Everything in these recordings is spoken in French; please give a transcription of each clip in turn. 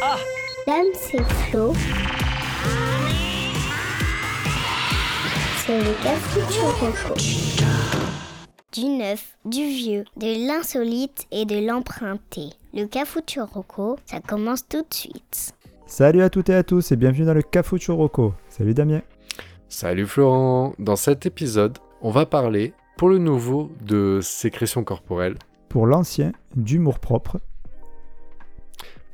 Dame, c'est Flo. C'est le Cafuturoco. Du neuf, du vieux, de l'insolite et de l'emprunté. Le Cafuturoco, ça commence tout de suite. Salut à toutes et à tous et bienvenue dans le Cafuturoco. Salut Damien. Salut Florent. Dans cet épisode, on va parler, pour le nouveau, de sécrétion corporelle, Pour l'ancien, d'humour propre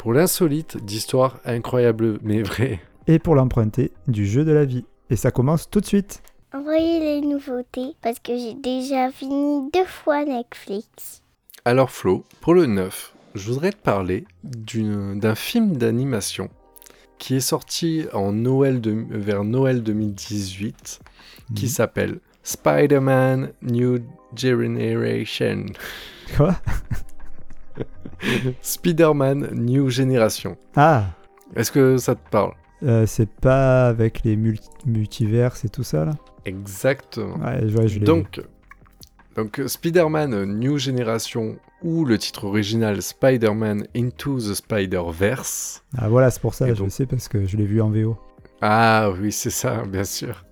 pour l'insolite, d'histoires incroyables mais vraies. et pour l'emprunté, du jeu de la vie. Et ça commence tout de suite. Envoyez les nouveautés parce que j'ai déjà fini deux fois Netflix. Alors Flo, pour le neuf, je voudrais te parler d'un film d'animation qui est sorti en Noël de- vers Noël 2018 qui Mhm. s'appelle Spider-Man New Generation. Quoi? Spider-Man New Generation. Ah Est-ce que ça te parle? Euh, C'est pas avec les mul- multiverses et tout ça là? Exactement. Ouais, je, je. Donc, donc euh, Spider-Man New Generation ou le titre original Spider-Man Into the Spider-Verse. Ah voilà, c'est pour ça, Et je donc- le sais parce que je l'ai vu en VO. Ah oui, c'est ça, bien sûr.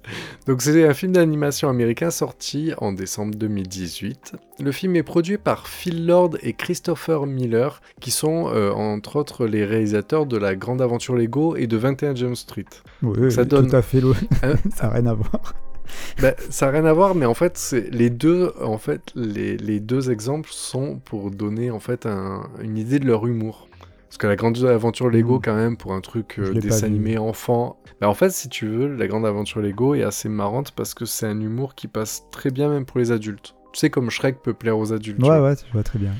Donc c'est un film d'animation américain sorti en décembre 2018. Le film est produit par Phil Lord et Christopher Miller, qui sont euh, entre autres les réalisateurs de La Grande Aventure Lego et de 21 Jump Street. Oui, Ça donne- tout à fait, lo- Hein ça n'a rien à voir. Bah, ça n'a rien à voir, mais en fait, les deux, en fait, les, les deux exemples sont pour donner en fait un- une idée de leur humour. Parce que la grande aventure Lego, Mhm. quand même, pour un truc euh, dessin animé enfant. Bah, en fait, si tu veux, la grande aventure Lego est assez marrante parce que c'est un humour qui passe très bien même pour les adultes. Tu sais, comme Shrek peut plaire aux adultes. Ouais, ouais, je vois très bien.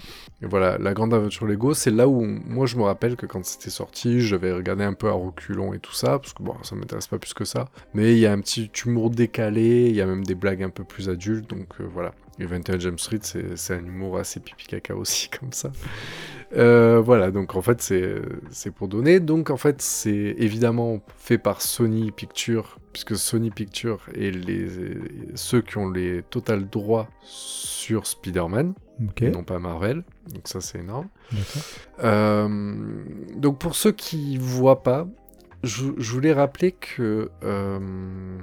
Et voilà, la grande aventure Lego, c'est là où moi je me rappelle que quand c'était sorti, j'avais regardé un peu à reculons et tout ça, parce que bon, ça m'intéresse pas plus que ça. Mais il y a un petit humour décalé, il y a même des blagues un peu plus adultes, donc euh, voilà. Et 21 Jump Street, c'est un humour assez pipi caca aussi, comme ça. Euh, voilà, donc en fait, c'est pour donner. Donc en fait, c'est évidemment fait par Sony Pictures, puisque Sony Pictures est les, ceux qui ont les total droits sur Spider-Man non pas Marvel. Donc ça c'est énorme. Euh, donc pour ceux qui voient pas, je, je voulais rappeler que euh,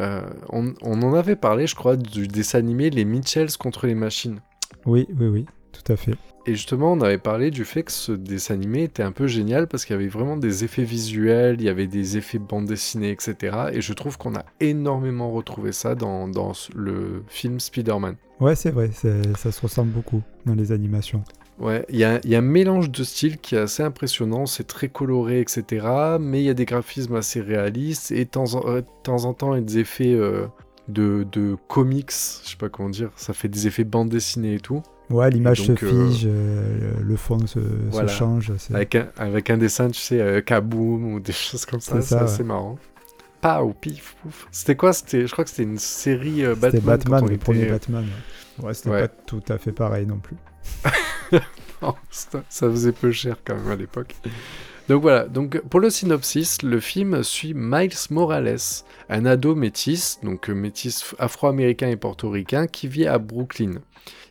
euh, on, on en avait parlé, je crois, du dessin animé Les Mitchells contre les machines. Oui, oui, oui, tout à fait. Et justement, on avait parlé du fait que ce dessin animé était un peu génial parce qu'il y avait vraiment des effets visuels, il y avait des effets bande dessinée, etc. Et je trouve qu'on a énormément retrouvé ça dans, dans le film Spider-Man. Ouais, c'est vrai, ça se ressemble beaucoup dans les animations. Ouais, il y a, il y a un mélange de styles qui est assez impressionnant, c'est très coloré, etc. Mais il y a des graphismes assez réalistes et de temps en, euh, de temps, en temps, il y a des effets euh, de, de comics, je sais pas comment dire, ça fait des effets bande dessinée et tout. Ouais, l'image se euh, fige, euh, le fond se, change. Avec un, avec un dessin, tu sais, euh, kaboom ou des choses comme ça, C'est assez marrant. Pow, pif, pouf. C'était quoi? C'était, Je crois que c'était une série euh, Batman. C'était Batman, le était- premier Batman. Ouais, c'était Ouais. pas tout à fait pareil non plus. Oh, ça, ça faisait peu cher quand même à l'époque. Donc voilà, donc pour le synopsis, le film suit Miles Morales, un ado métis, donc euh, métis afro-américain et portoricain, qui vit à Brooklyn.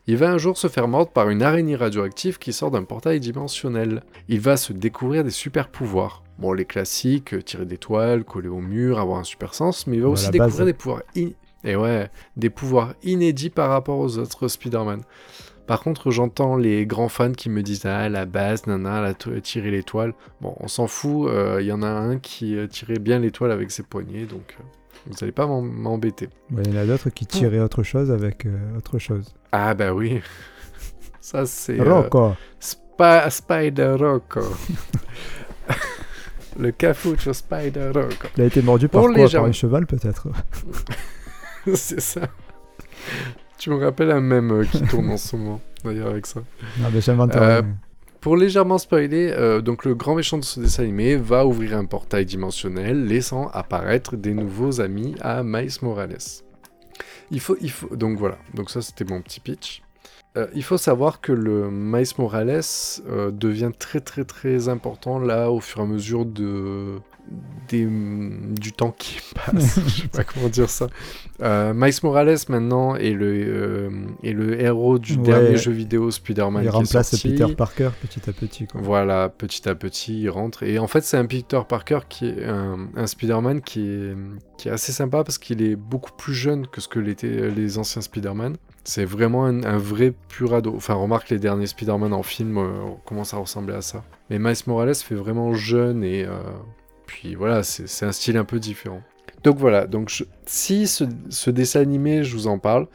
Il va un jour se faire mordre par une araignée radioactive qui sort d'un portail dimensionnel. Il va se découvrir des super pouvoirs. Bon, les classiques, euh, tirer des toiles, coller au mur, avoir un super sens, mais il va aussi découvrir base. des pouvoirs in- et ouais, des pouvoirs inédits par rapport aux autres Spider-Man. Par contre, j'entends les grands fans qui me disent Ah, la base, nana, la tirer l'étoile. Bon, on s'en fout, euh, il y en a un qui euh, tirait bien l'étoile avec ses poignets, donc euh, vous n'allez pas m'embêter. Ouais, il y en a d'autres qui tiraient autre chose avec euh, autre chose. Ah, bah oui. Ça, c'est. Rocco Spa- Spider Rocco. Le cafucho Spider Rocco. Il a été mordu par Pour quoi les Par un cheval peut-être c'est ça. Tu me rappelles un même euh, qui tourne en ce moment, d'ailleurs, avec ça. Ben j'invente Euh. Pour légèrement spoiler, euh, donc le grand méchant de ce dessin animé va ouvrir un portail dimensionnel, laissant apparaître des nouveaux amis à Miles Morales. Il faut, il faut, donc voilà. Donc ça, c'était mon petit pitch. Euh, il faut savoir que le Miles Morales euh, devient très très très important là au fur et à mesure de des, du temps qui passe. Je sais pas comment dire ça. Euh, Miles Morales maintenant est le, euh, est le héros du Ouais. dernier jeu vidéo Spider-Man Il qui est remplace sorti. Peter Parker petit à petit. Quoi. Voilà, petit à petit, il rentre. Et en fait, c'est un Peter Parker qui est un, un Spider-Man qui est, qui est assez sympa parce qu'il est beaucoup plus jeune que ce que l'étaient les anciens Spider-Man. C'est vraiment un, un vrai pur ado. Enfin, remarque les derniers Spider-Man en film euh, commencent à ressembler à ça. Mais Miles Morales fait vraiment jeune et euh, puis voilà, c'est un style un peu différent. Donc voilà, donc si ce, dessin animé, je vous en parle,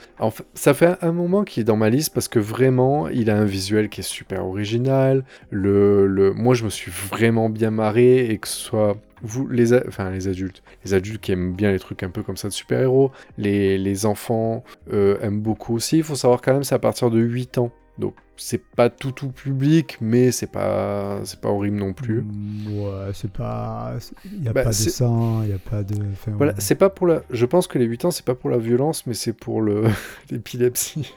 ça fait un moment qu'il est dans ma liste parce que vraiment, il a un visuel qui est super original. Le, le, moi, je me suis vraiment bien marré et que ce soit vous, les, enfin les adultes, les adultes qui aiment bien les trucs un peu comme ça de super-héros, les, les enfants euh, aiment beaucoup aussi. Il faut savoir quand même, c'est à partir de 8 ans. Donc c'est pas tout tout public, mais c'est pas c'est pas horrible non plus. Ouais, c'est pas. Il n'y a Bah, pas de sang, il n'y a pas de. enfin, Voilà, ouais. c'est pas pour la. Je pense que les 8 ans, c'est pas pour la violence, mais c'est pour le l'épilepsie.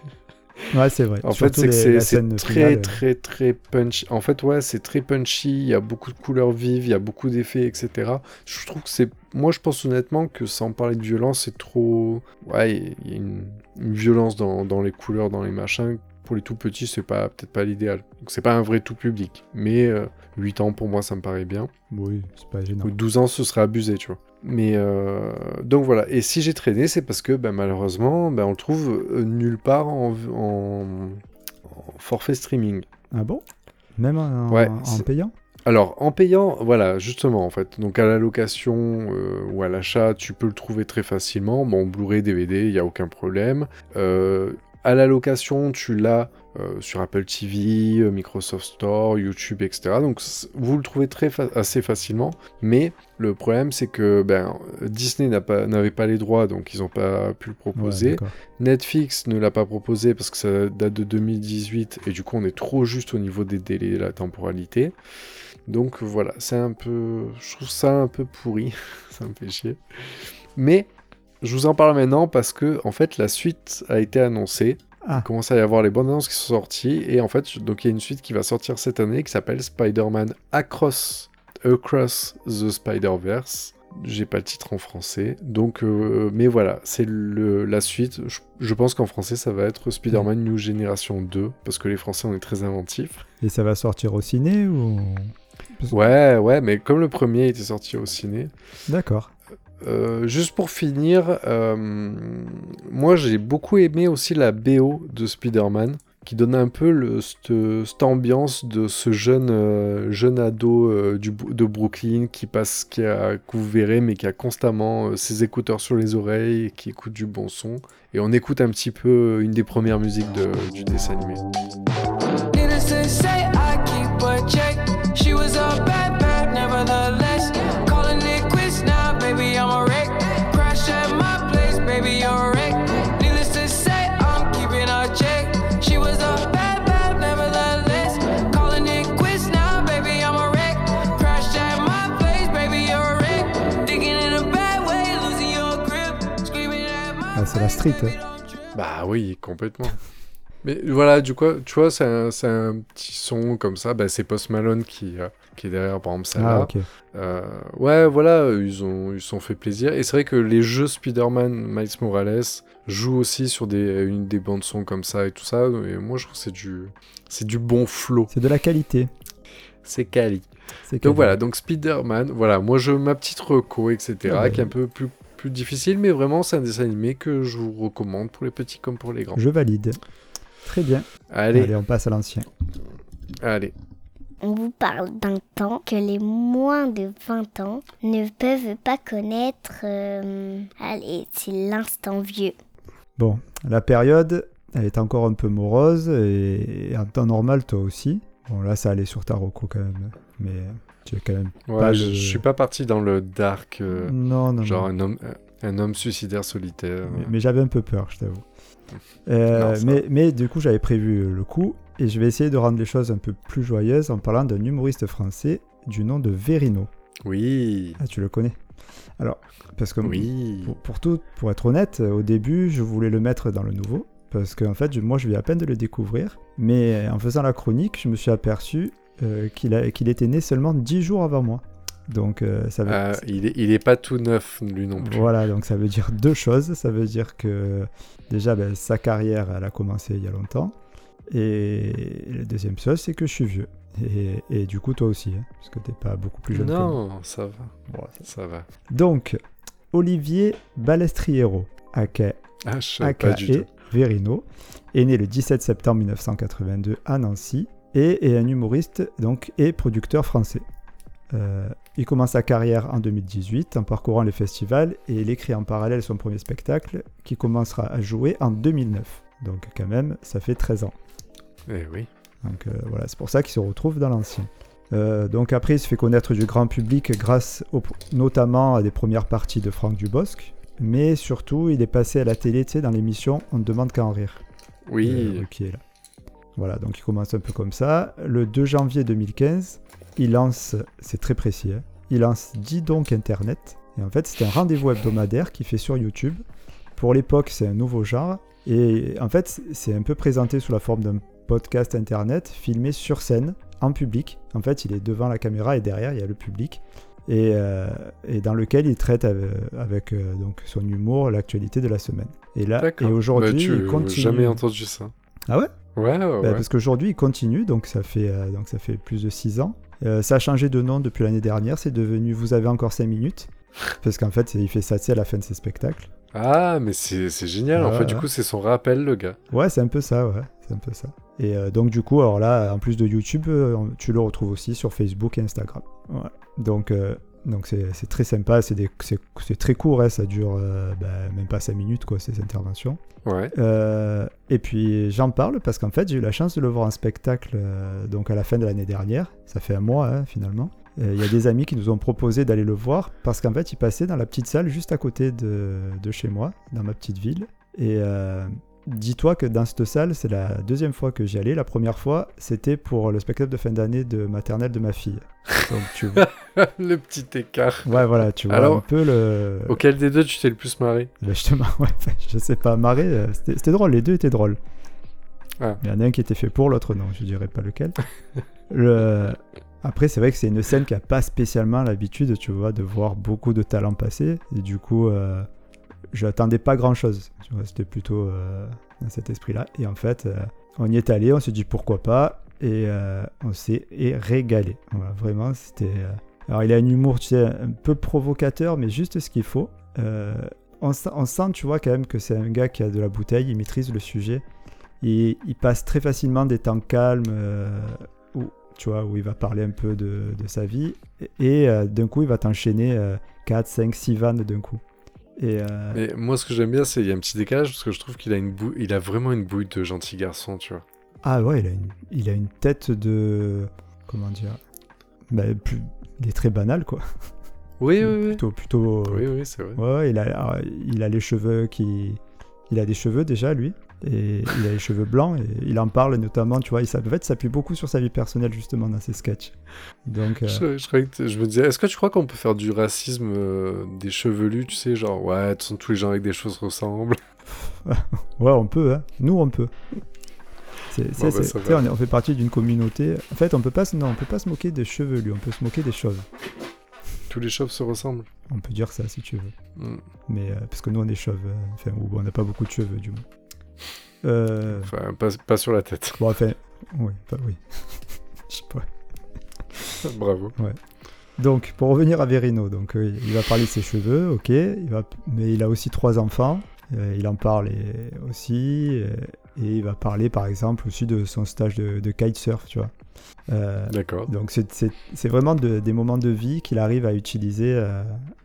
Ouais, c'est vrai. En fait, Surtout c'est c'est très très très punchy. En fait, ouais, c'est très punchy. Il y a beaucoup de couleurs vives, il y a beaucoup d'effets, etc. Je trouve que c'est. Moi, je pense honnêtement que sans parler de violence, c'est trop. Ouais, il y a une, une violence dans, dans les couleurs, dans les machins. Pour les tout petits, c'est pas peut-être pas l'idéal. Donc, c'est pas un vrai tout public. Mais euh, 8 ans, pour moi, ça me paraît bien. Oui, c'est pas gênant. Ou 12 ans, ce serait abusé, tu vois. Mais euh, donc voilà. Et si j'ai traîné, c'est parce que ben, malheureusement, ben, on le trouve euh, nulle part en, en- en forfait streaming. Ah bon? Même en, Ouais, en payant? Alors, en payant, voilà, justement, en fait. Donc, à la location euh, ou à l'achat, tu peux le trouver très facilement. Bon, Blu-ray, DVD, il n'y a aucun problème. Euh, à la location, tu l'as euh, sur Apple TV, euh, Microsoft Store, YouTube, etc. Donc, vous le trouvez très fa- assez facilement. Mais le problème, c'est que ben, Disney pas- n'avait pas, les droits, donc ils n'ont pas pu le proposer. Netflix ne l'a pas proposé parce que ça date de 2018 et du coup on est trop juste au niveau des délais, la temporalité. Donc voilà, c'est un peu, je trouve ça un peu pourri, ça me fait chier. Mais je vous en parle maintenant parce que en fait la suite a été annoncée. Ah. Il commence à y avoir les bonnes annonces qui sont sorties et en fait donc il y a une suite qui va sortir cette année qui s'appelle Spider-Man Across Across the Spider-Verse. J'ai pas le titre en français, donc euh, mais voilà, c'est la suite. Je, je pense qu'en français ça va être Spider-Man New Generation 2 parce que les Français on est très inventifs. Et ça va sortir au ciné ou? Ouais, ouais, mais comme le premier était sorti au ciné, D'accord. Euh, juste pour finir, euh, moi j'ai beaucoup aimé aussi la BO de Spider-Man, qui donne un peu le, cette, ambiance de ce jeune, euh, jeune ado du, de Brooklyn qui passe, qui a, que vous verrez, mais qui a constamment ses écouteurs sur les oreilles et qui écoute du bon son. Et on écoute un petit peu une des premières musiques du dessin animé. Street. Bah oui, complètement. Mais voilà, du coup, tu vois, c'est un, un petit son comme ça. Bah, c'est Post Malone qui, euh, qui est derrière, par exemple, celle-là. Ah. Euh, ouais, voilà, ils ont ils sont fait plaisir. Et c'est vrai que les jeux Spider-Man, Miles Morales, jouent aussi sur des, une des bandes son comme ça et tout ça. Et moi, je trouve que c'est du, c'est du bon flow. C'est de la qualité. C'est quali. C'est Donc voilà, donc Spider-Man, voilà, moi, je ma petite reco, etc., Ah bah. qui est un peu plus, plus difficile, mais vraiment, c'est un dessin animé que je vous recommande pour les petits comme pour les grands. Je valide. Très bien. Allez, Allez, on passe à l'ancien. allez. On vous parle d'un temps que les moins de 20 ans ne peuvent pas connaître. euh, Allez, c'est l'instant vieux. Bon, la période, elle est encore un peu morose et en temps normal, toi aussi. Bon, là, ça allait sur ta reco quand même. Mais tu es quand même. Ouais, Pas je, le- je suis pas parti dans le dark, euh, non, non, genre non. un homme, un homme suicidaire solitaire. Mais, mais j'avais un peu peur, je t'avoue. Euh, mais, mais du coup, j'avais prévu le coup et je vais essayer de rendre les choses un peu plus joyeuses en parlant d'un humoriste français du nom de Verino. Oui, Ah, tu le connais Alors, parce que oui. pour, pour tout, pour être honnête, au début, je voulais le mettre dans le nouveau parce qu'en fait, je- moi, je viens à peine de le découvrir. Mais en faisant la chronique, je me suis aperçu euh, qu'il était né seulement 10 jours avant moi. Donc, euh, ça veut Euh, il, est, il est pas tout neuf, lui non plus. Voilà, donc ça veut dire deux choses. Ça veut dire que déjà, ben, sa carrière, elle a commencé il y a longtemps. Et la deuxième chose, c'est que je suis vieux. Et, et du coup, toi aussi, hein, parce que t'es pas beaucoup plus jeune que moi. Non, ça va, Bon, ça va. Donc, Olivier Balestriero, aka, Ah, aka tout. Verino, est né le 17 septembre 1982 à Nancy et est un humoriste donc, et producteur français. Euh, il commence sa carrière en 2018 en parcourant les festivals et il écrit en parallèle son premier spectacle qui commencera à jouer en 2009. Donc quand même, ça fait 13 ans. Eh oui. Donc euh, voilà, c'est pour ça qu'il se retrouve dans l'ancien. Euh, donc après, il se fait connaître du grand public grâce au- notamment à des premières parties de Franck Dubosc, mais surtout, il est passé à la télé, tu sais, dans l'émission On ne demande qu'à en rire. Oui. qui est là. Voilà, donc il commence un peu comme ça. Le 2 janvier 2015, il lance, c'est très précis, hein, il lance Dis donc Internet. Et en fait, c'est un rendez-vous hebdomadaire qu'il fait sur YouTube. Pour l'époque, c'est un nouveau genre. Et en fait, c'est un peu présenté sous la forme d'un podcast Internet filmé sur scène, en public. En fait, il est devant la caméra et derrière, il y a le public. Et, euh, et dans lequel il traite avec, avec, euh, donc son humour l'actualité de la semaine. Et là, et aujourd'hui, Bah, tu il continue. jamais entendu ça. Ah ouais? Ouais, ouais, bah. Parce qu'aujourd'hui, il continue, donc ça fait, euh, donc ça fait plus de 6 ans. Euh, ça a changé de nom depuis l'année dernière, c'est devenu Vous avez encore 5 minutes. Parce qu'en fait, il fait ça à la fin de ses spectacles. Ah, mais c'est génial. en Ouais, fait, du coup, c'est son rappel, le gars. Ouais, c'est un peu ça, ouais. C'est un peu ça. Et euh, donc, du coup, alors là, en plus de YouTube, tu le retrouves aussi sur Facebook et Instagram. Ouais. Donc, euh, donc c'est très sympa, c'est très court, hein, ça dure euh, bah, même pas 5 minutes, quoi, ces interventions. Ouais. Euh, et puis j'en parle parce qu'en fait j'ai eu la chance de le voir en spectacle euh, donc à la fin de l'année dernière. Ça fait un mois hein, finalement. Il y a des amis qui nous ont proposé d'aller le voir parce qu'en fait il passait dans la petite salle juste à côté de, de chez moi, dans ma petite ville. Et dis-toi que dans cette salle c'est la deuxième fois que j'y allais. La première fois c'était pour le spectacle de fin d'année de maternelle de ma fille. Donc tu vois, le petit écart. ouais voilà tu vois Alors, un peu le. Auquel des deux tu t'es le plus marré? Ben, justement, ouais, je sais pas, marrer, euh, c'était c'était drôle, les deux étaient drôles. Ah. Il y en a un qui était fait pour, l'autre non, je dirais pas lequel. Le- Après, c'est vrai que c'est une scène qui a pas spécialement l'habitude, tu vois, de voir beaucoup de talents passer. Et du coup, euh, je n'attendais pas grand chose. Tu vois, c'était plutôt euh, dans cet esprit-là. Et en fait, euh, on y est allé, on s'est dit pourquoi pas. Et euh, on s'est et régalé. Voilà, vraiment, c'était. Alors, il a un humour, tu sais, un peu provocateur, mais juste ce qu'il faut. Euh, on, sent, tu vois, quand même que c'est un gars qui a de la bouteille, il maîtrise le sujet. Il, il passe très facilement des temps calmes où, tu vois, où il va parler un peu de, sa vie. Et, et, d'un coup, il va t'enchaîner 4, 5, 6 vannes d'un coup. Et, euh, Mais moi, ce que j'aime bien, c'est qu'il y a un petit décalage parce que je trouve qu'il a, une bou... il a vraiment une bouille de gentil garçon, tu vois. Ah ouais, il a, une, il a une tête de... Comment dire bah, plus, Il est très banal, quoi. Oui, oui, oui. Plutôt... plutôt Oui, oui, c'est vrai. Ouais, ouais, il a, alors, il a les cheveux qui... Il a des cheveux déjà, lui. Et il a les cheveux blancs et il en parle notamment, tu vois, il en fait, s'appuie beaucoup sur sa vie personnelle justement dans ses sketchs. Donc, euh, Je, je je me disais, est-ce que tu crois qu'on peut faire du racisme euh, des chevelus, tu sais, genre, ouais, façon, tous les gens avec des choses ressemblent. ouais, on peut, hein. Nous, on peut. C'est, c'est- bah, on, on fait partie d'une communauté. En fait, on peut pas, non, on peut pas se moquer des chevelus, on peut se moquer des choses. Tous les chauves se ressemblent. On peut dire ça si tu veux. Hmm. Mais euh, parce que nous, on est chauves, euh, enfin, ou on n'a pas beaucoup de cheveux du moins. Euh, Enfin, pas, pas sur la tête. bon, enfin, oui, oui. Je sais pas. Bravo. Donc, pour revenir à Verino, donc euh, il va parler de ses cheveux, ok, il va, mais il a aussi trois enfants, euh, il en parle et- aussi, et il va parler par exemple aussi de son stage de, de kitesurf, tu vois. Euh, D'accord. donc c'est- vraiment de- des moments de vie qu'il arrive à utiliser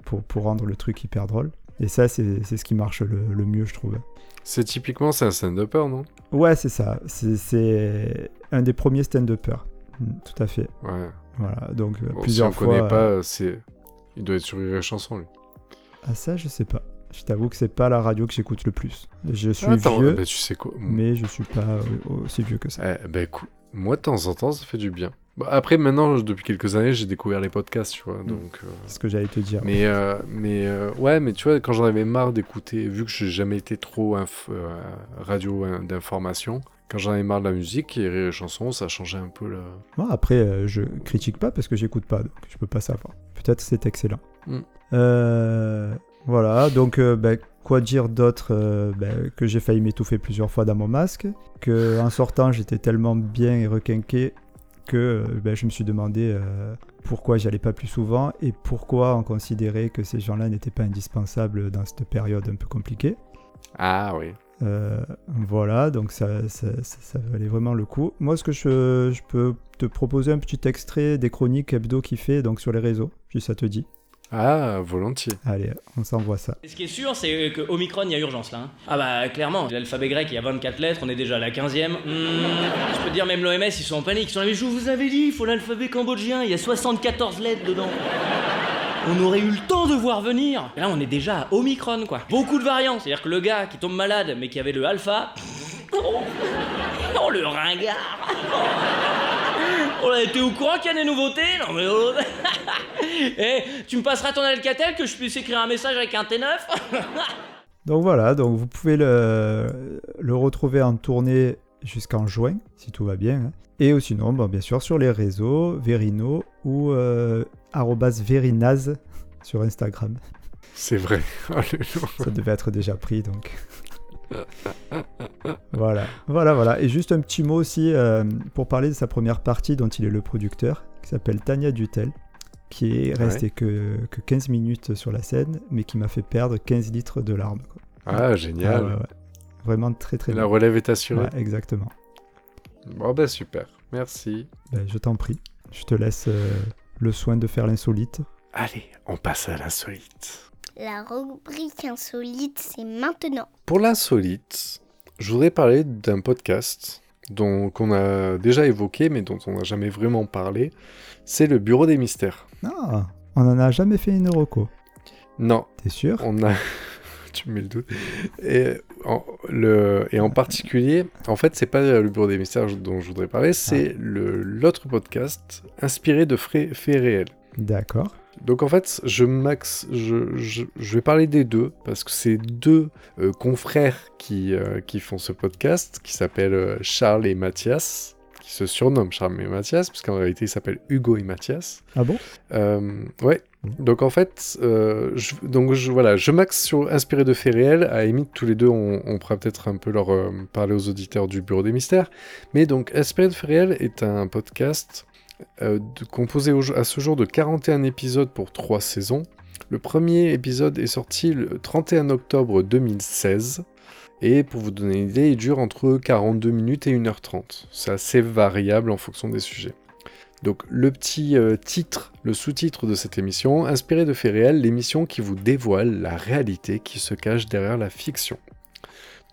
pour, pour rendre le truc hyper drôle. Et ça, c'est c'est ce qui marche le, le mieux, je trouve. C'est typiquement, c'est un stand-upper, non? Ouais, c'est ça. C'est- un des premiers stand-uppers. Mm, Tout à fait. Ouais. Voilà. Donc euh, Bon, plusieurs si on fois. connaît pas, euh, c'est... Il doit être sur et Chanson, lui. Ah ça, je sais pas. Je t'avoue que c'est pas la radio que j'écoute le plus. Je suis Attends, vieux, bah, tu sais quoi? mais je suis pas euh, aussi vieux que ça. Eh, bah, écoute, moi, de temps en temps, ça fait du bien. Bah, après, maintenant, depuis quelques années, j'ai découvert les podcasts, tu vois. Donc, euh, C'est ce que j'allais te dire. Mais, euh, mais euh, ouais, mais tu vois, quand j'en avais marre d'écouter, vu que j'ai jamais été trop inf- radio d'information, quand j'en avais marre de la musique et les chansons, ça changeait un peu le. Moi, après, je critique pas parce que j'écoute pas, donc je peux pas savoir. Peut-être c'est excellent. Mm. Voilà, donc ben, quoi dire d'autre euh, ben, Que j'ai failli m'étouffer plusieurs fois dans mon masque, que en sortant j'étais tellement bien et requinqué que euh, ben, je me suis demandé euh, pourquoi j'y allais pas plus souvent et pourquoi on considérait que ces gens-là n'étaient pas indispensables dans cette période un peu compliquée. Ah oui. Euh, voilà, donc ça, ça, ça- ça valait vraiment le coup. Moi, ce que je, je peux te proposer un petit extrait des chroniques hebdo qu'il fait donc sur les réseaux, si ça te dit. Ah, volontiers. Allez, on s'envoie ça. Ce qui est sûr, c'est que Omicron, il y a urgence là. hein. Ah bah clairement, l'alphabet grec, il y a 24 lettres, on est déjà à la 15e. Hmm, je peux te dire, même l'OMS, ils sont en panique. Ils sont là, mais je vous avais dit, il faut l'alphabet cambodgien, il y a 74 lettres dedans. On aurait eu le temps de voir venir. Et là, on est déjà à Omicron, quoi. Beaucoup de variants. C'est-à-dire que le gars qui tombe malade, mais qui avait le alpha. Oh, oh, le ringard On a été au courant qu'il y a des nouveautés Non mais oh Eh, tu me passeras ton Alcatel que je puisse écrire un message avec un T9 Donc voilà, donc vous pouvez le, le retrouver en tournée jusqu'en juin, si tout va bien. hein. Et sinon, bon, bien sûr, sur les réseaux, Verino ou euh, Verinaz sur Instagram. C'est vrai. Oh. Ça devait être déjà pris, donc. Voilà, voilà, voilà. Et juste un petit mot aussi euh, pour parler de sa première partie dont il est le producteur, qui s'appelle Tania Dutel, qui est restée que, que 15 minutes sur la scène, mais qui m'a fait perdre 15 litres de larmes. quoi. Ah, génial. Ah ouais, ouais. Vraiment très très La bien. relève est assurée. Exactement. Bon, bah super. Merci. Ben, je t'en prie. Je te laisse euh, le soin de faire l'insolite. Allez, on passe à l'insolite. La rubrique insolite, c'est maintenant. Pour l'insolite, je voudrais parler d'un podcast dont qu'on a déjà évoqué, mais dont on n'a jamais vraiment parlé. C'est le Bureau des Mystères. Ah, on n'en a jamais fait une reco. Non, T'es sûr? On a. tu me mets le doute. Et en, le... et en particulier, en fait, c'est pas le Bureau des Mystères dont je voudrais parler, c'est le l'autre podcast inspiré de frais- faits réels. D'accord. Donc en fait, je, max, je, je, je vais parler des deux, parce que c'est deux euh, confrères qui, euh, qui font ce podcast, qui s'appellent euh, Charles et Mathias, qui se surnomment Charles et Mathias, parce qu'en réalité ils s'appellent Hugo et Mathias. Ah bon? Euh, ouais. Donc en fait, je, donc je, voilà, je max sur inspiré de faits réels. À limite, tous les deux, on, on pourra peut-être un peu leur parler aux auditeurs du Bureau des Mystères. Mais donc, inspiré de faits réels est un podcast euh, composé à ce jour de 41 épisodes pour 3 saisons. Le premier épisode est sorti le 31 octobre 2016. Et pour vous donner une idée, il dure entre 42 minutes et 1h30. C'est assez variable en fonction des sujets. Donc le petit euh, titre, le sous-titre de cette émission, inspiré de faits réels, l'émission qui vous dévoile la réalité qui se cache derrière la fiction.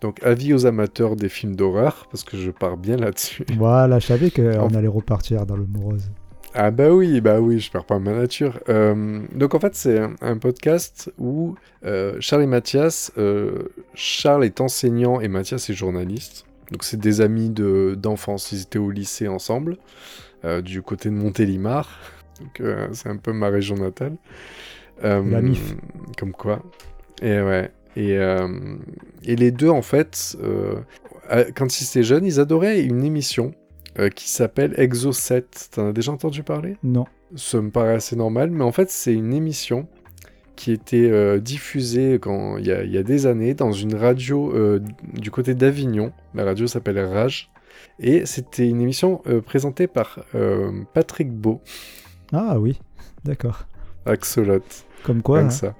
Donc avis aux amateurs des films d'horreur, parce que je pars bien là-dessus. Voilà, je savais qu'on allait repartir dans le morose. Ah bah oui, bah oui, je perds pas ma nature. Euh, donc en fait c'est un, un podcast où euh, Charles et Mathias, euh, Charles est enseignant et Mathias est journaliste. Donc c'est des amis de- d'enfance, ils étaient au lycée ensemble, du côté de Montélimar. Donc c'est un peu ma région natale. La MIF. Comme quoi. Et ouais. Et, euh, et les deux en fait, euh, quand ils étaient jeunes, ils adoraient une émission euh, qui s'appelle Exo 7. T'en as déjà entendu parler? Non. Ça me paraît assez normal, mais en fait, c'est une émission qui était euh, diffusée quand, il, y a, il y a des années dans une radio euh, du côté d'Avignon. La radio s'appelle Rage. Et c'était une émission euh, présentée par Patrick Beau, Ah oui, d'accord. Axolot. Comme quoi, Comme hein. ça.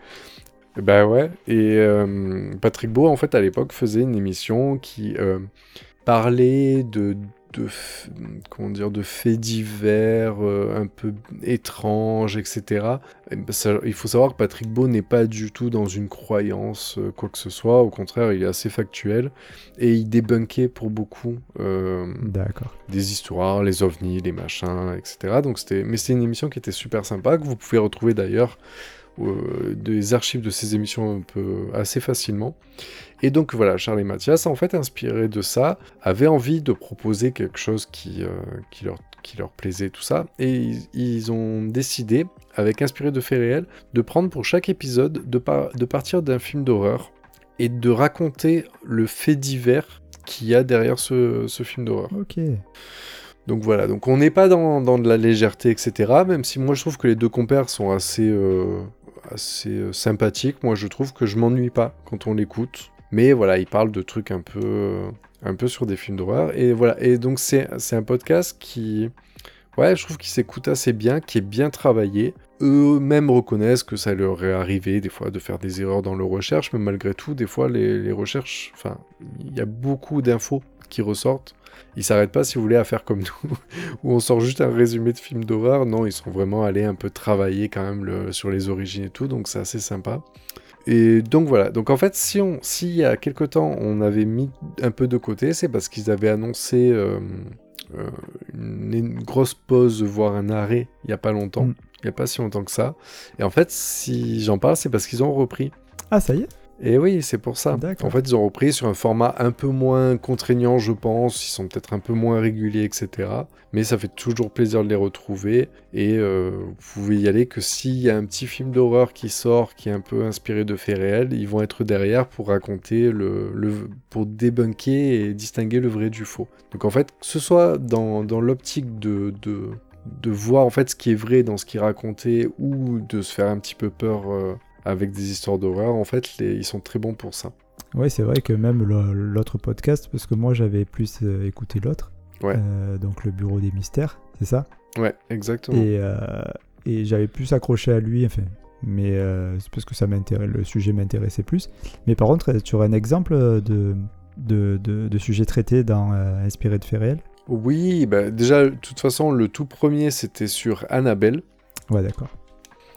Bah ouais. Et euh, Patrick Beau, en fait, à l'époque, faisait une émission qui euh, parlait de, comment dire, de faits divers euh, un peu étranges, etc. Et bah, ça- il faut savoir que Patrick Beau n'est pas du tout dans une croyance, quoi que ce soit. Au contraire, il est assez factuel. Et il débunkait pour beaucoup des histoires, les ovnis, les machins, etc. Donc c'était, mais c'était une émission qui était super sympa que vous pouvez retrouver d'ailleurs des archives de ces émissions un peu assez facilement. Et donc voilà, Charles et Mathias, en fait, inspiré de ça, avaient envie de proposer quelque chose qui, euh, qui, leur, qui leur plaisait, tout ça. Et ils, ils ont décidé, avec inspiré de faits réels, de prendre pour chaque épisode, de, par- de partir d'un film d'horreur et de raconter le fait divers qu'il y a derrière ce, ce film d'horreur. Ok. Donc voilà, donc on n'est pas dans, dans de la légèreté, etc. Même si moi je trouve que les deux compères sont assez, euh, assez euh, sympathiques. Moi je trouve que je m'ennuie pas quand on l'écoute. Mais voilà, ils parlent de trucs un peu, euh, un peu sur des films d'horreur. Et voilà, et donc c'est c'est un podcast qui, ouais, je trouve qu'il s'écoute assez bien, qui est bien travaillé. Eux-mêmes reconnaissent que ça leur est arrivé des fois de faire des erreurs dans leurs recherches, mais malgré tout, des fois les, les recherches, enfin, il y a beaucoup d'infos qui ressortent. Ils s'arrêtent pas, si vous voulez, à faire comme nous, où on sort juste un résumé de film d'horreur. Non, ils sont vraiment allés un peu travailler quand même le- sur les origines et tout, donc c'est assez sympa. Et donc voilà, donc en fait, si on, si il y a quelque temps on avait mis un peu de côté, c'est parce qu'ils avaient annoncé euh, euh, une, une grosse pause, voire un arrêt, il y a pas longtemps, Mm. il y a pas si longtemps que ça. Et en fait, si j'en parle, c'est parce qu'ils ont repris. Ah, ça y est Et oui, c'est pour ça. En fait, ils ont repris sur un format un peu moins contraignant, je pense. Ils sont peut-être un peu moins réguliers, etc. Mais ça fait toujours plaisir de les retrouver. Et euh, vous pouvez y aller que s'il y a un petit film d'horreur qui sort, qui est un peu inspiré de faits réels, ils vont être derrière pour raconter le, le- pour débunker et distinguer le vrai du faux. Donc en fait, que ce soit dans, dans l'optique de, de de voir en fait ce qui est vrai dans ce qu'il racontait ou de se faire un petit peu peur euh, avec des histoires d'horreur, en fait, les- ils sont très bons pour ça. Ouais, c'est vrai que même l'autre podcast, parce que moi j'avais plus euh, écouté l'autre, Ouais. euh, donc le Bureau des Mystères, c'est ça? Ouais, exactement. Et, euh, et j'avais plus accroché à lui, enfin, mais c'est parce que ça le sujet m'intéressait plus. Mais par contre, tu aurais un exemple de, de, de, de sujet traité dans Inspiré de faits réels? Oui, bah, déjà, de toute façon, le tout premier, c'était sur Annabelle. Ouais, d'accord.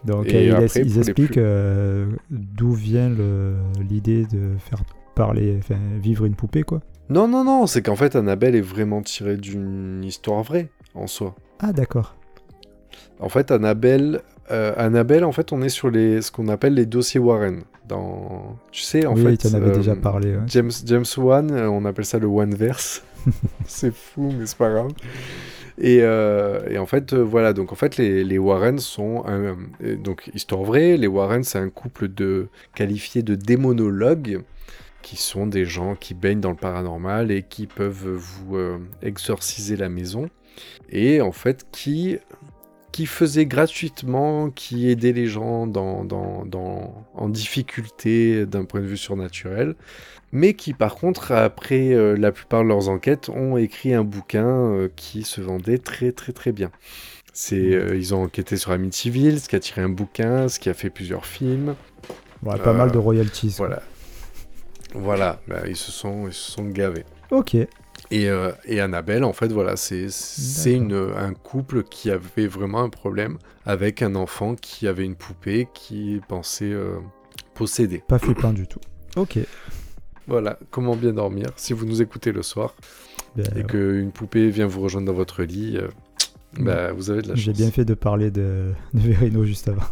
Donc Et euh, ils, après, expliquent plus- euh, d'où vient l'idée de faire parler, enfin vivre une poupée, quoi. Non, non, non, c'est qu'en fait, Annabelle est vraiment tirée d'une histoire vraie, en soi. Ah, d'accord. En fait, Annabelle, euh, Annabelle, en fait, on est sur les, ce qu'on appelle les dossiers Warren. Dans... Tu sais, en oui, fait... tu en avais euh, déjà parlé. ouais. James, James Wan, on appelle ça le One-verse. c'est fou, mais c'est pas grave. Et, euh, en fait, euh, voilà, donc en fait, les, les Warren sont euh, donc histoire vraie. Les Warren, c'est un couple de qualifiés de démonologues, qui sont des gens qui baignent dans le paranormal et qui peuvent vous exorciser la maison, et en fait qui qui faisaient gratuitement, qui aidaient les gens dans, dans, dans, en difficulté d'un point de vue surnaturel mais qui par contre, après euh, la plupart de leurs enquêtes, ont écrit un bouquin euh, qui se vendait très très très bien. C'est, euh, ils ont enquêté sur Amityville, ce qui a tiré un bouquin, ce qui a fait plusieurs films. Ouais, pas mal de royalties. quoi. Voilà. Voilà, bah, ils, se sont, ils se sont gavés. Ok. Et, euh, et Annabelle, en fait, voilà, c'est, un couple qui avait vraiment un problème avec un enfant qui avait une poupée qui pensait euh, posséder. Pas flippant du tout. Ok. Voilà, comment bien dormir si vous nous écoutez le soir. Ben, et qu'une poupée vient vous rejoindre dans votre lit, euh, bah, vous avez de la chance. J'ai bien fait de parler de, de Verino juste avant.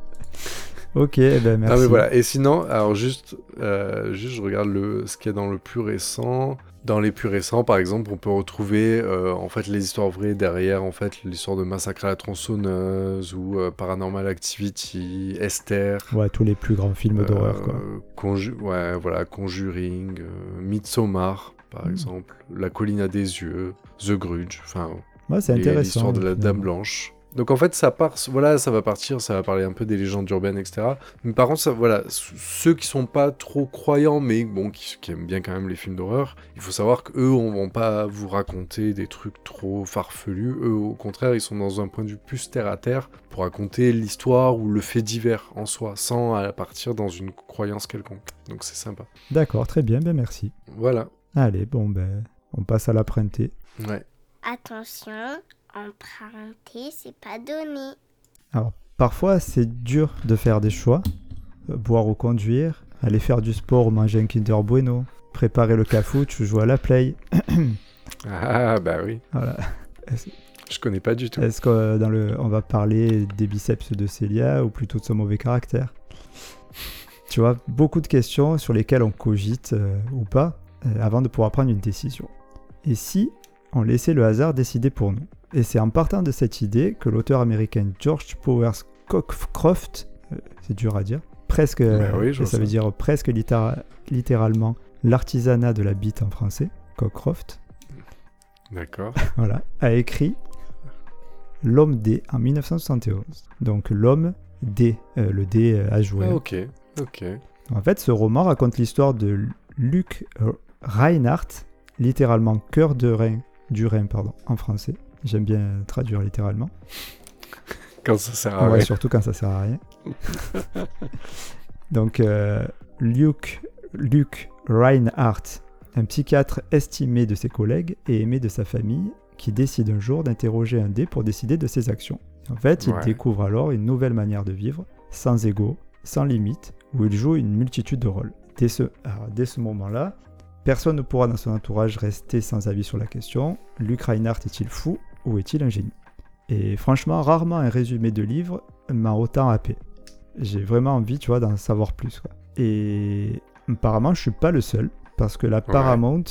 ok, ben merci. Ah mais voilà, et sinon, alors juste, euh, juste je regarde le, ce qu'il y a dans le plus récent. Dans les plus récents, par exemple, on peut retrouver euh, en fait les histoires vraies derrière, en fait l'histoire de Massacre à la tronçonneuse ou euh, Paranormal Activity, Esther. Ouais, tous les plus grands films d'horreur, quoi. euh, Conju- ouais, voilà, Conjuring, euh, Midsommar, par Mm. exemple, La colline à des yeux, The Grudge, enfin Ouais, c'est intéressant. l'histoire de la finalement. Dame Blanche. Donc en fait, ça part, voilà, ça va partir, ça va parler un peu des légendes urbaines, etc. Mais par contre, ça, voilà, ceux qui sont pas trop croyants, mais bon, qui, qui aiment bien quand même les films d'horreur, il faut savoir qu'eux, on vont pas vous raconter des trucs trop farfelus. Eux, au contraire, ils sont dans un point de vue plus terre à terre pour raconter l'histoire ou le fait divers en soi, sans à partir dans une croyance quelconque. Donc c'est sympa. D'accord, très bien, ben merci. Voilà. Allez, bon, ben, on passe à l'apprenti. Ouais. Attention, emprunter, c'est pas donné. Alors, parfois, c'est dur de faire des choix. Euh, Boire ou conduire, aller faire du sport ou manger un Kinder Bueno, préparer le cafouche ou jouer à la play. Ah bah oui. Voilà. Je connais pas du tout. Est-ce qu'on dans le, on va parler des biceps de Célia ou plutôt de son mauvais caractère? Tu vois, beaucoup de questions sur lesquelles on cogite euh, ou pas euh, avant de pouvoir prendre une décision. Et si on laissait le hasard décider pour nous? Et c'est en partant de cette idée que l'auteur américain George Powers Cockcroft, euh, c'est dur à dire, presque, oui, ça veut dire presque littéra- littéralement l'artisanat de la bite en français, Cockcroft, D'accord. voilà, a écrit L'homme D en 1971. Donc l'homme D, euh, le D euh, à jouer. Ah, ok, ok. En fait, ce roman raconte l'histoire de Luc euh, Reinhardt, littéralement cœur de rein, du Rhin, pardon, en français. J'aime bien traduire littéralement. Quand ça sert à Ouais, rien. surtout quand ça sert à rien. Donc, euh, Luc Reinhardt, un psychiatre estimé de ses collègues et aimé de sa famille, qui décide un jour d'interroger un dé pour décider de ses actions. En fait, il Ouais. découvre alors une nouvelle manière de vivre, sans ego, sans limite, où il joue une multitude de rôles. Dès ce, alors, dès ce moment-là, personne ne pourra dans son entourage rester sans avis sur la question. Luc Reinhardt est-il fou? Ou est-il un génie? Et franchement, rarement un résumé de livre m'a autant happé. J'ai vraiment envie, tu vois, d'en savoir plus. quoi. Et apparemment, je suis pas le seul, parce que la Paramount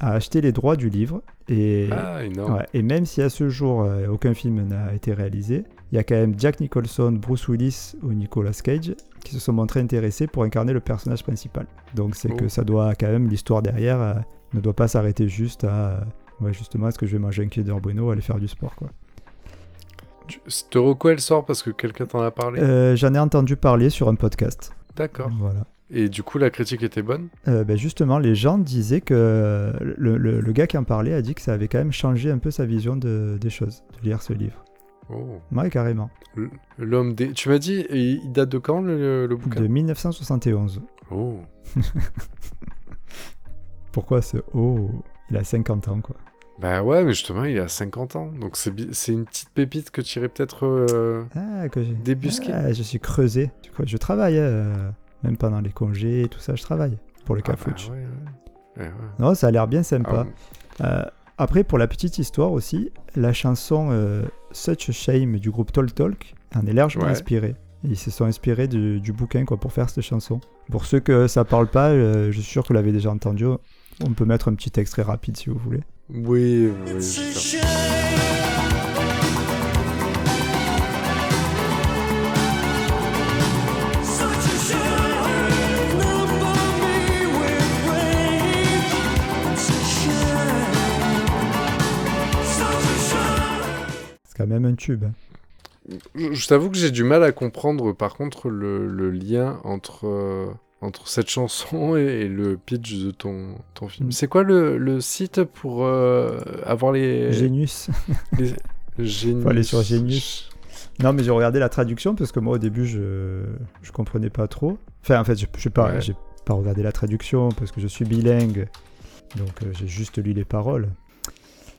a acheté les droits du livre. Et, Ah, ouais, et même si à ce jour, euh, aucun film n'a été réalisé, il y a quand même Jack Nicholson, Bruce Willis ou Nicolas Cage qui se sont montrés intéressés pour incarner le personnage principal. Donc c'est Oh. que ça doit quand même, l'histoire derrière euh, ne doit pas s'arrêter juste à, ouais, justement, est-ce que je vais manger un Kinder Bueno, aller faire du sport, quoi. Cette reco, elle sort parce que quelqu'un t'en a parlé Euh, J'en ai entendu parler sur un podcast. D'accord. Voilà. Et du coup, la critique était bonne Euh, ben justement, les gens disaient que le, le- le gars qui en parlait a dit que ça avait quand même changé un peu sa vision de- des choses, de lire ce livre. Oh. Ouais, carrément. L'homme des... Tu m'as dit, il date de quand le, le bouquin De 1971. Oh. Pourquoi ce oh Il a 50 ans, quoi. Bah ouais, mais justement, il a 50 ans. Donc c'est bi- c'est une petite pépite que tu irais peut-être... euh, Ah, que j'ai. Débusqué. Ah, je suis creusé. Tu crois, Je travaille, euh, même pendant les congés et tout ça, je travaille pour le ah bah cafouche. ouais, ouais. Ouais, ouais. Non, ça a l'air bien Ah sympa. bon. Euh, après, pour la petite histoire aussi, la chanson euh, Such a Shame du groupe Talk Talk en est largement Ouais. inspirée. Ils se sont inspirés du, du bouquin quoi, pour faire cette chanson. Pour ceux que ça parle pas, euh, je suis sûr que vous l'avez déjà entendu. On peut mettre un petit extrait rapide si vous voulez. Oui, oui. C'est quand même un tube. hein. Je, je t'avoue que j'ai du mal à comprendre, par contre, le, le lien entre, euh, entre cette chanson et, le pitch de ton, ton film. Mm. C'est quoi le, le site pour euh, avoir les... Genius. les... Genius. Faut aller sur Genius. Non, mais j'ai regardé la traduction parce que moi au début je je comprenais pas trop. Enfin, en fait, je j'ai pas Ouais. pas regardé la traduction parce que je suis bilingue. Donc euh, j'ai juste lu les paroles.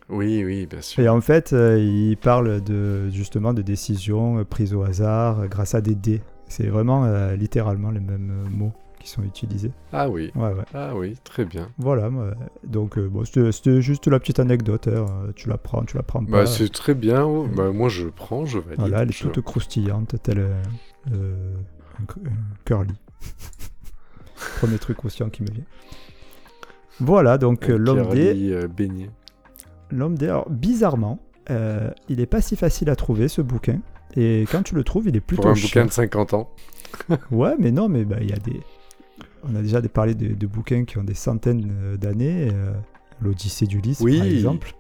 Oui, oui, bien sûr. Et en fait, euh, il parle de justement de décisions prises au hasard grâce à des dés. C'est vraiment euh, littéralement les mêmes mots qui sont utilisés. Ah oui, Ouais, ouais. ah oui, très bien. Voilà. donc euh, bon, c'était juste la petite anecdote. hein. Tu la prends, tu la prends pas. Bah, c'est très bien. oh. Bah, moi, je prends, je valide. Voilà, elle est je- toute croustillante, telle euh, euh, curly. Premier truc croustillant qui me vient. Voilà, donc euh, l'homme D. Pirelli, euh, beignet. L'homme D, alors bizarrement, euh, il est pas si facile à trouver ce bouquin. Et quand tu le trouves, il est plutôt Pour un bouquin de 50 ans. Ouais, mais non, mais bah, il y a des. On a déjà parlé de, de bouquins qui ont des centaines euh, d'années. euh, L'Odyssée d'Ulysse, Oui. par exemple,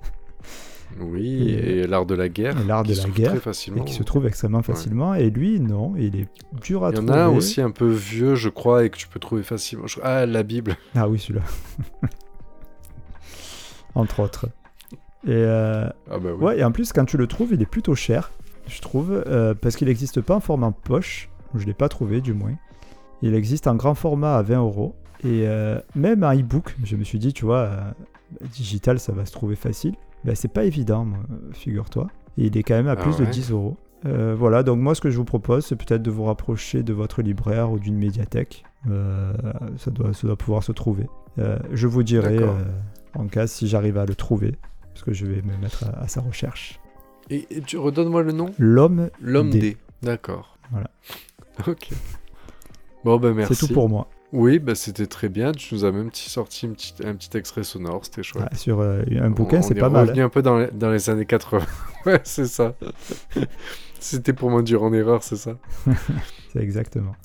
Oui, Et- et, l'art de la guerre. l'art de la guerre, Très facilement. et qui se trouve extrêmement facilement. Et lui, non, il est dur à Il y en trouver. a aussi un peu vieux, je crois, et que tu peux trouver facilement. Ah, la Bible. Ah oui, celui-là. Entre autres. Et, euh, Ah bah oui. ouais, et en plus, quand tu le trouves, il est plutôt cher, je trouve, euh, parce qu'il n'existe pas en format poche. Je ne l'ai pas trouvé, du moins. Il existe en grand format à 20 euros. Et euh, même en e-book, je me suis dit, tu vois, euh, digital, ça va se trouver facile. Ben, c'est pas évident, figure-toi. Et il est quand même à Ah plus de ouais 10 euros. Euh, voilà, donc moi, ce que je vous propose, c'est peut-être de vous rapprocher de votre libraire ou d'une médiathèque. Euh, ça, doit, ça doit pouvoir se trouver. Euh, je vous dirai, en cas, si j'arrive à le trouver, parce que je vais me mettre à, à sa recherche. Et, et tu redonnes-moi le nom? L'homme, L'homme D. D. D'accord. Voilà. Ok. Bon, bah merci. c'est tout pour moi. Oui, bah, c'était très bien. Tu nous as même petit sorti un petit, un petit extrait sonore, c'était chouette. Ah, sur euh, un bouquin, On- c'est on est pas mal. revenu hein. un peu dans les, dans les années 80. ouais, c'est ça. C'était pour m'induire en erreur, c'est ça C'est exactement.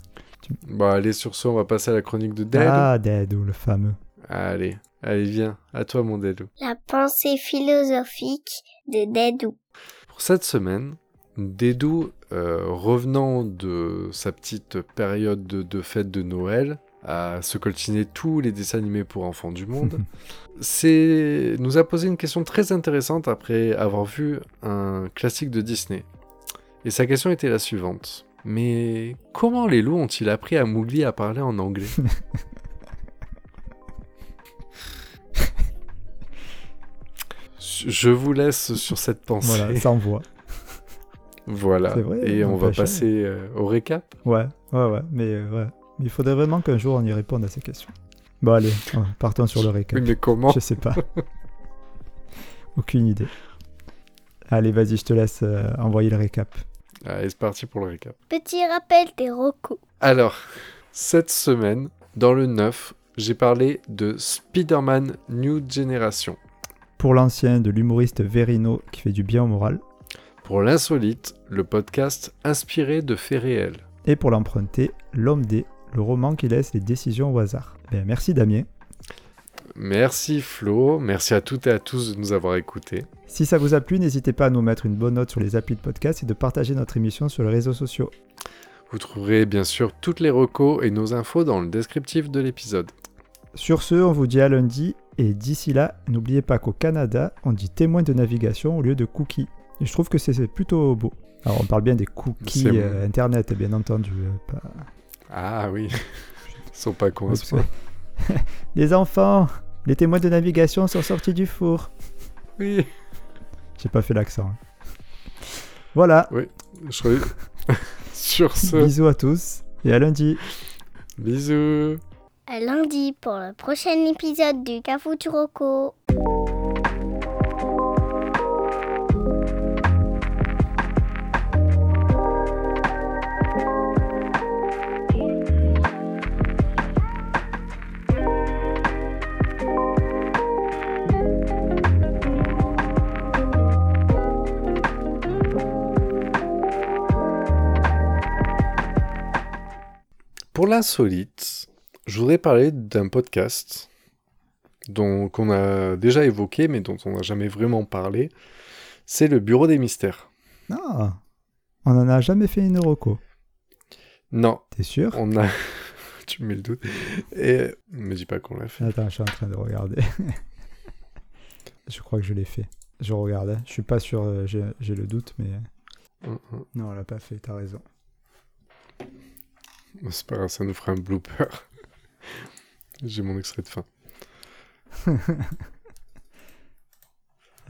Bon, allez, sur ce, on va passer à la chronique de Dead. Ah, Deadou, le fameux. Allez, allez, viens. À toi, mon Deadou. La pensée philosophique de Dédou. Pour cette semaine, Dédou, euh, revenant de sa petite période de, de fête de Noël, à se coltiner tous les dessins animés pour enfants du monde, c'est nous a posé une question très intéressante après avoir vu un classique de Disney. Et sa question était la suivante. Mais comment les loups ont-ils appris à Mowgli à parler en anglais? Je vous laisse sur cette pensée. Voilà, sans voix. Voilà. C'est vrai, Et on va n'empêche. passer euh, au récap. Ouais, ouais, ouais. Mais, euh, ouais. Mais il faudrait vraiment qu'un jour on y réponde à ces questions. Bon, allez, partons sur le récap. Mais comment Je sais pas. Aucune idée. Allez, vas-y, je te laisse euh, envoyer le récap. Allez, c'est parti pour le récap. Petit rappel des recos. Alors, cette semaine, dans le 9, j'ai parlé de Spider-Man New Generation. Pour l'ancien de l'humoriste Verino qui fait du bien au moral. Pour l'insolite, le podcast inspiré de faits réels. Et pour l'emprunter, L'homme D, le roman qui laisse les décisions au hasard. Ben, merci Damien. Merci Flo, merci à toutes et à tous de nous avoir écoutés. Si ça vous a plu, n'hésitez pas à nous mettre une bonne note sur les applis de podcast et de partager notre émission sur les réseaux sociaux. Vous trouverez bien sûr toutes les recos et nos infos dans le descriptif de l'épisode. Sur ce, on vous dit à lundi et d'ici là, n'oubliez pas qu'au Canada, on dit témoin de navigation au lieu de cookies. Et je trouve que c'est plutôt beau. Alors on parle bien des cookies euh, internet, bien entendu. euh, pas- Ah oui, ils sont pas cons. Les enfants, les témoins de navigation sont sortis du four. Oui, J'ai pas fait l'accent. hein. Voilà, je croyais- Sur ce, bisous à tous et à lundi. bisous. À lundi pour le prochain épisode du Cafuturoco. Pour l'insolite, je voudrais parler d'un podcast dont qu'on a déjà évoqué, mais dont on n'a jamais vraiment parlé. C'est le Bureau des mystères. Non, on en a jamais fait une reco. Non, T'es sûr? On a. tu me mets le doute. Et me dis pas qu'on l'a fait. Attends, je suis en train de regarder. je crois que je l'ai fait. Je regarde. hein. Je suis pas sûr, euh, j'ai le doute, mais Hum, hum. non, on l'a pas fait. T'as raison. C'est pas grave, ça nous fera un blooper. J'ai mon extrait de fin.